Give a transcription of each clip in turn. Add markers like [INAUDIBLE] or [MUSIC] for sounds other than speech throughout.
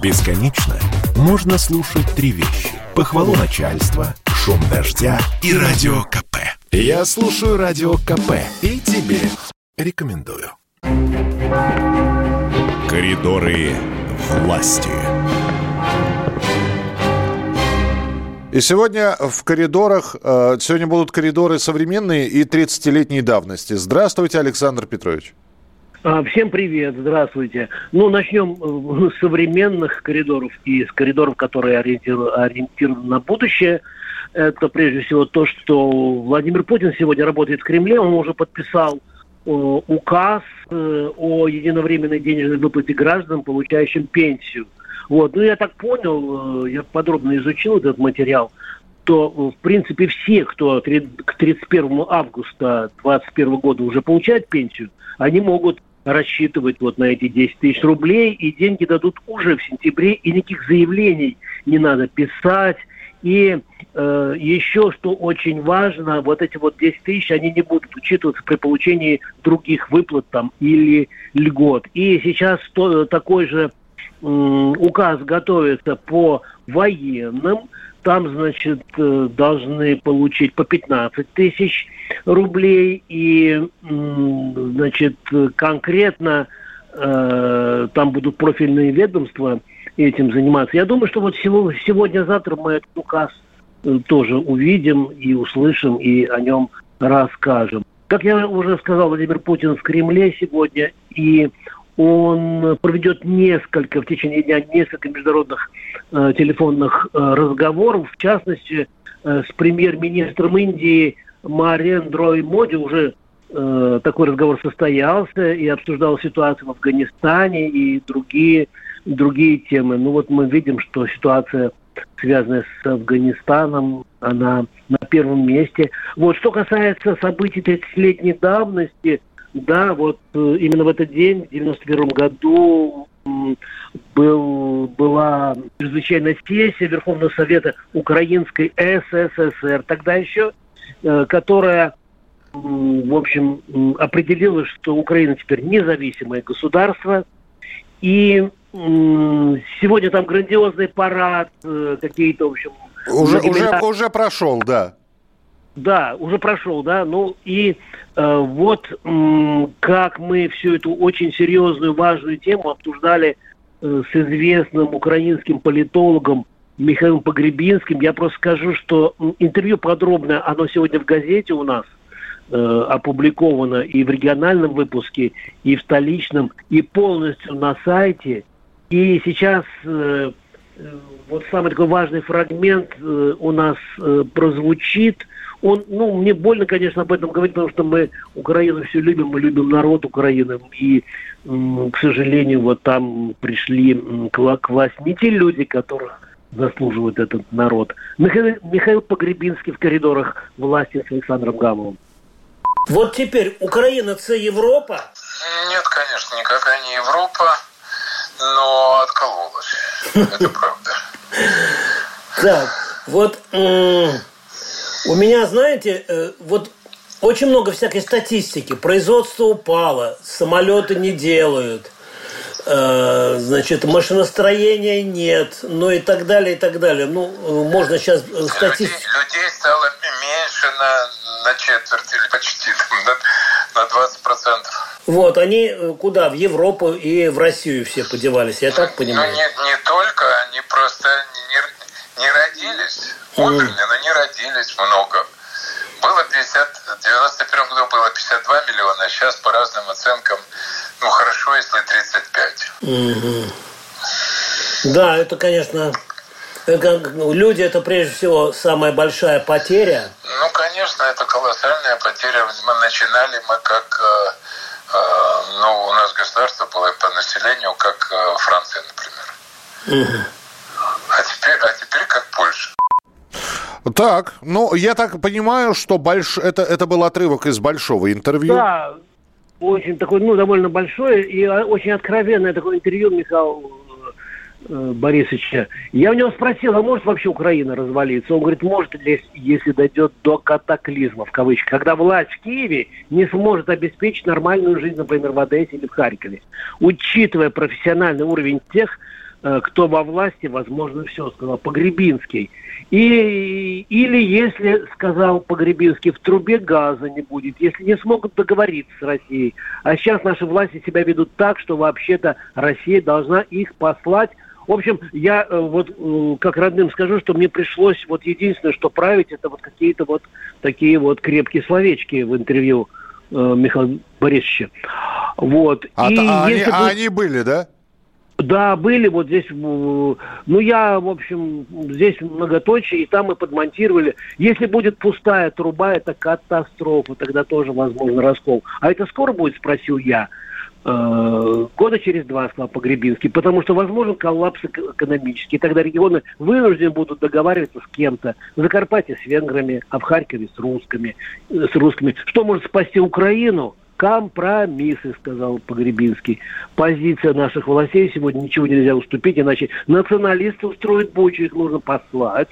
Бесконечно можно слушать три вещи. Похвалу начальства, шум дождя и радио КП. Я слушаю радио КП и тебе рекомендую. Коридоры власти. И сегодня в коридорах, э, сегодня будут коридоры современные и 30-летней давности. Здравствуйте, Александр Петрович. А, всем привет, здравствуйте. Ну, начнем э, с современных коридоров и с коридоров, которые ориентированы на будущее. Это прежде всего то, что Владимир Путин сегодня работает в Кремле. Он уже подписал э, указ э, о единовременной денежной выплате гражданам, получающим пенсию. Вот. Ну, я так понял, я подробно изучил этот материал, то, в принципе, все, кто к 31 августа 2021 года уже получает пенсию, они могут рассчитывать вот на эти 10 тысяч рублей, и деньги дадут уже в сентябре, и никаких заявлений не надо писать. И э, еще, что очень важно, вот эти вот 10 тысяч, они не будут учитываться при получении других выплат там или льгот. И сейчас то, такой же указ готовится по военным, там, значит, э, должны получить по 15 тысяч рублей, и, значит, конкретно э, там будут профильные ведомства этим заниматься. Я думаю, что вот сегодня-завтра мы этот указ э, тоже увидим и услышим, и о нем расскажем. Как я уже сказал, Владимир Путин в Кремле сегодня, и он проведет несколько, в течение дня несколько международных э, телефонных э, разговоров, в частности, э, с премьер-министром Индии Марендрой Моди уже э, такой разговор состоялся и обсуждал ситуацию в Афганистане и другие, другие темы. Ну вот мы видим, что ситуация, связанная с Афганистаном, она на первом месте. Вот что касается событий 30-летней давности, да, вот э, именно в этот день, в 91 году, был, была чрезвычайная сессия Верховного Совета Украинской СССР, тогда еще, э, которая, в общем, определила, что Украина теперь независимое государство. И сегодня там грандиозный парад, э, какие-то, в общем... Уже, уже, уже прошел, да. Да, уже прошел, да. Ну и э, вот э, как мы всю эту очень серьезную, важную тему обсуждали э, с известным украинским политологом Михаилом Погребинским. Я просто скажу, что интервью подробное, оно сегодня в газете у нас э, опубликовано и в региональном выпуске, и в столичном, и полностью на сайте. И сейчас э, вот самый такой важный фрагмент э, у нас э, прозвучит – он, ну, мне больно, конечно, об этом говорить, потому что мы Украину все любим, мы любим народ Украины, и, к сожалению, вот там пришли к, к власти не те люди, которых заслуживает этот народ. Михаил, Михаил Погребинский в коридорах власти с Александром Гамовым. Вот теперь Украина – это Европа? Нет, конечно, никакая не Европа, но. Это правда. Так, вот у меня, знаете, э, вот очень много всякой статистики. Производство упало, самолеты не делают, э, значит, машиностроения нет, ну и так далее, и так далее. Ну, можно сейчас статистику... Людей, людей стало меньше на, на четверть или почти на, на 20 процентов. Вот, они э, куда? В Европу и в Россию все подевались, я так понимаю? Ну, не, не только, они просто не, не родились умерли, но не родились много. Было 50, в 91 году было 52 миллиона, а сейчас по разным оценкам, ну хорошо, если 35. Угу. Да, это, конечно, это, ну, люди это прежде всего самая большая потеря. Ну, конечно, это колоссальная потеря. Мы начинали мы как, э, э, ну, у нас государство было по населению, как э, Франция, например. Угу. А теперь, а теперь как Польша. Так, ну, я так понимаю, что больш... это, это был отрывок из большого интервью. Да, очень такой, ну, довольно большое и а, очень откровенное такое интервью Михаила э, Борисовича. Я у него спросил, а может вообще Украина развалиться? Он говорит, может, если дойдет до катаклизма, в кавычках, когда власть в Киеве не сможет обеспечить нормальную жизнь, например, в Одессе или в Харькове. Учитывая профессиональный уровень тех, э, кто во власти, возможно, все, сказал Погребинский. И, или если, сказал Погребинский, в трубе газа не будет, если не смогут договориться с Россией. А сейчас наши власти себя ведут так, что вообще-то Россия должна их послать в общем, я э, вот э, как родным скажу, что мне пришлось вот единственное, что править, это вот какие-то вот такие вот крепкие словечки в интервью э, Михаила Борисовича. Вот. А, И а, они, а они были, да? Да, были вот здесь, ну я, в общем, здесь многоточие, и там мы подмонтировали. Если будет пустая труба, это катастрофа, тогда тоже возможно раскол. А это скоро будет, спросил я. Э, года через два, сказал Погребинский, потому что возможен коллапс экономический. Тогда регионы вынуждены будут договариваться с кем-то. В Закарпатье с венграми, а в Харькове с русскими. Э, с русскими. Что может спасти Украину? Компромиссы, сказал Погребинский. Позиция наших властей сегодня ничего нельзя уступить, иначе националисты устроят бучу, их нужно послать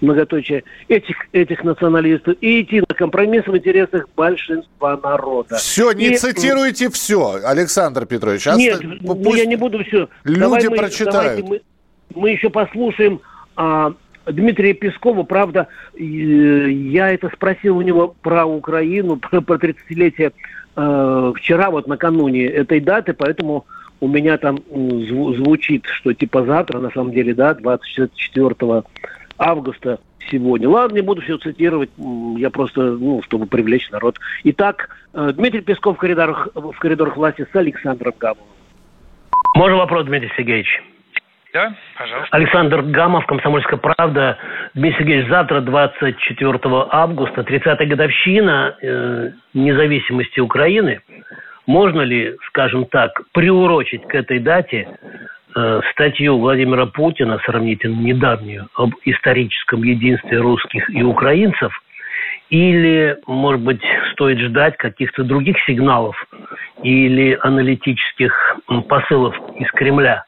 многоточие, этих, этих националистов и идти на компромисс в интересах большинства народа. Все, не и... цитируйте все, Александр Петрович. Нет, ну, пусть я не буду все. Люди Давай мы, прочитают. Мы, мы еще послушаем а, Дмитрия Пескова. Правда, я это спросил у него про Украину, [LAUGHS] про, про 30-летие э, вчера, вот накануне этой даты, поэтому у меня там звучит, что типа завтра, на самом деле, да, 24 августа сегодня. Ладно, не буду все цитировать, я просто, ну, чтобы привлечь народ. Итак, э, Дмитрий Песков в коридорах, в коридорах власти с Александром Гамовым. Можно вопрос, Дмитрий Сергеевич? Да, пожалуйста. Александр Гамов, «Комсомольская правда». Дмитрий Сергеевич, завтра, 24 августа, 30-я годовщина э, независимости Украины. Можно ли, скажем так, приурочить к этой дате статью Владимира Путина, сравнительно недавнюю, об историческом единстве русских и украинцев, или, может быть, стоит ждать каких-то других сигналов или аналитических посылов из Кремля?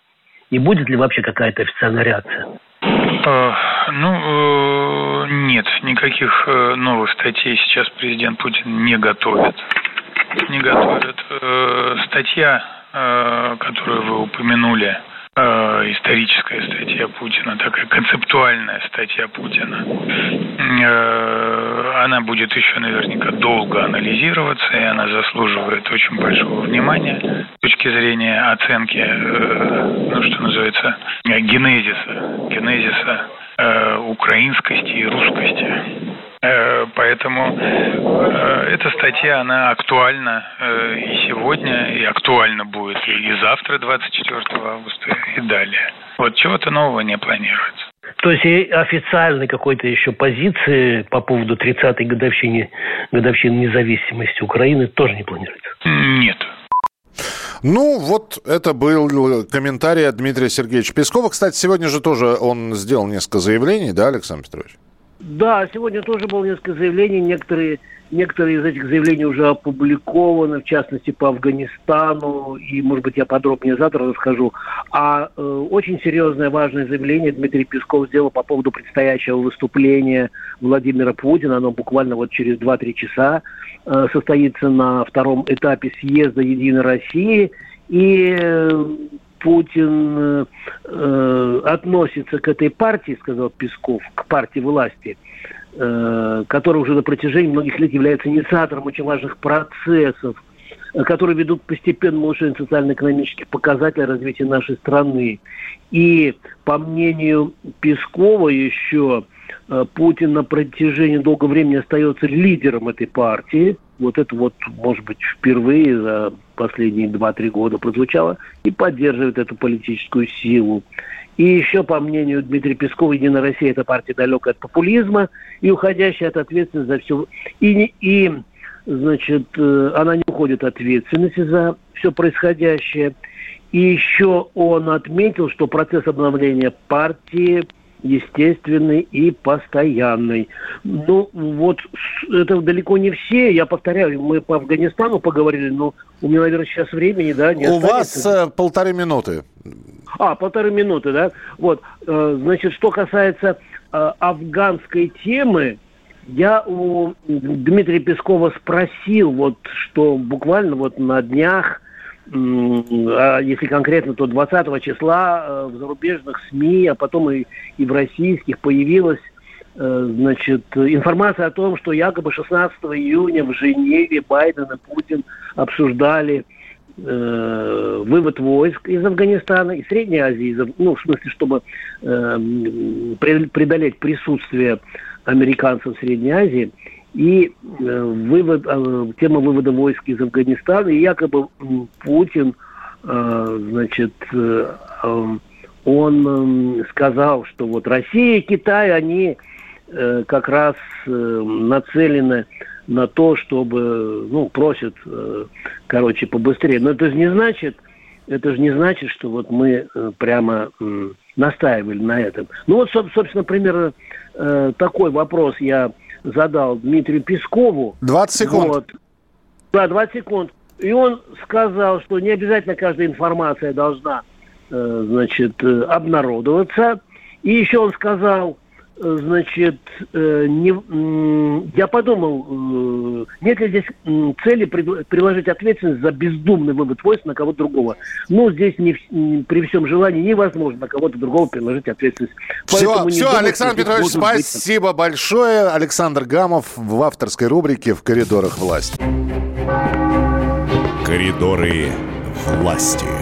И будет ли вообще какая-то официальная реакция? Э, ну, э, нет, никаких новых статей сейчас президент Путин не готовит. Не готовит. Статья, которую вы упомянули, Э, историческая статья Путина, такая концептуальная статья Путина. Э, она будет еще наверняка долго анализироваться, и она заслуживает очень большого внимания с точки зрения оценки, э, ну, что называется, генезиса, генезиса украинскости и русскости. Э, поэтому э, эта статья, она актуальна э, и сегодня, и актуальна будет и завтра, 24 августа, и далее. Вот чего-то нового не планируется. То есть и официальной какой-то еще позиции по поводу 30-й годовщины, годовщины независимости Украины тоже не планируется? Нет. Ну, вот это был комментарий от Дмитрия Сергеевича Пескова. Кстати, сегодня же тоже он сделал несколько заявлений, да, Александр Петрович? Да, сегодня тоже было несколько заявлений. Некоторые, некоторые из этих заявлений уже опубликованы, в частности, по Афганистану. И, может быть, я подробнее завтра расскажу. А э, очень серьезное, важное заявление Дмитрий Песков сделал по поводу предстоящего выступления Владимира Путина. Оно буквально вот через 2-3 часа э, состоится на втором этапе съезда «Единой России». И э, Путин э, э, относится к этой партии, сказал Песков, к партии власти, э, которая уже на протяжении многих лет является инициатором очень важных процессов, э, которые ведут к постепенному социально-экономических показателей развития нашей страны. И, по мнению Пескова еще, э, Путин на протяжении долгого времени остается лидером этой партии – вот это вот, может быть, впервые за последние 2-3 года прозвучало и поддерживает эту политическую силу. И еще, по мнению Дмитрия Пескова, Единая Россия – это партия далекая от популизма и уходящая от ответственности за все. И, и значит, э, она не уходит от ответственности за все происходящее. И еще он отметил, что процесс обновления партии – естественный и постоянный. Ну, вот это далеко не все. Я повторяю, мы по Афганистану поговорили, но у меня, наверное, сейчас времени, да, не У останется. вас э, полторы минуты. А, полторы минуты, да? Вот, э, значит, что касается э, афганской темы, я у Дмитрия Пескова спросил, вот, что буквально вот на днях а если конкретно, то 20 числа э, в зарубежных СМИ, а потом и, и в российских появилась э, значит, информация о том, что якобы 16 июня в Женеве Байден и Путин обсуждали э, вывод войск из Афганистана и Средней Азии, ну, в смысле, чтобы э, преодолеть присутствие американцев в Средней Азии – и э, вывод, э, тема вывода войск из Афганистана, и якобы Путин, э, значит, он сказал, что вот Россия и Китай, они как раз нацелены на то, чтобы, ну, просят, короче, побыстрее. Но это же не значит, это же не значит, что вот мы прямо настаивали на этом. Ну вот, собственно, примерно такой вопрос я задал Дмитрию Пескову. 20 секунд. Вот. Да, 20 секунд. И он сказал, что не обязательно каждая информация должна, э, значит, э, обнародоваться. И еще он сказал, значит, э, не, я подумал, э, нет ли здесь цели приложить ответственность за бездумный вывод войск на кого-то другого. Ну, здесь не, при всем желании невозможно на кого-то другого приложить ответственность. Все, все, думаю, Александр Петрович, спасибо быть... большое. Александр Гамов в авторской рубрике «В коридорах власти». Коридоры власти.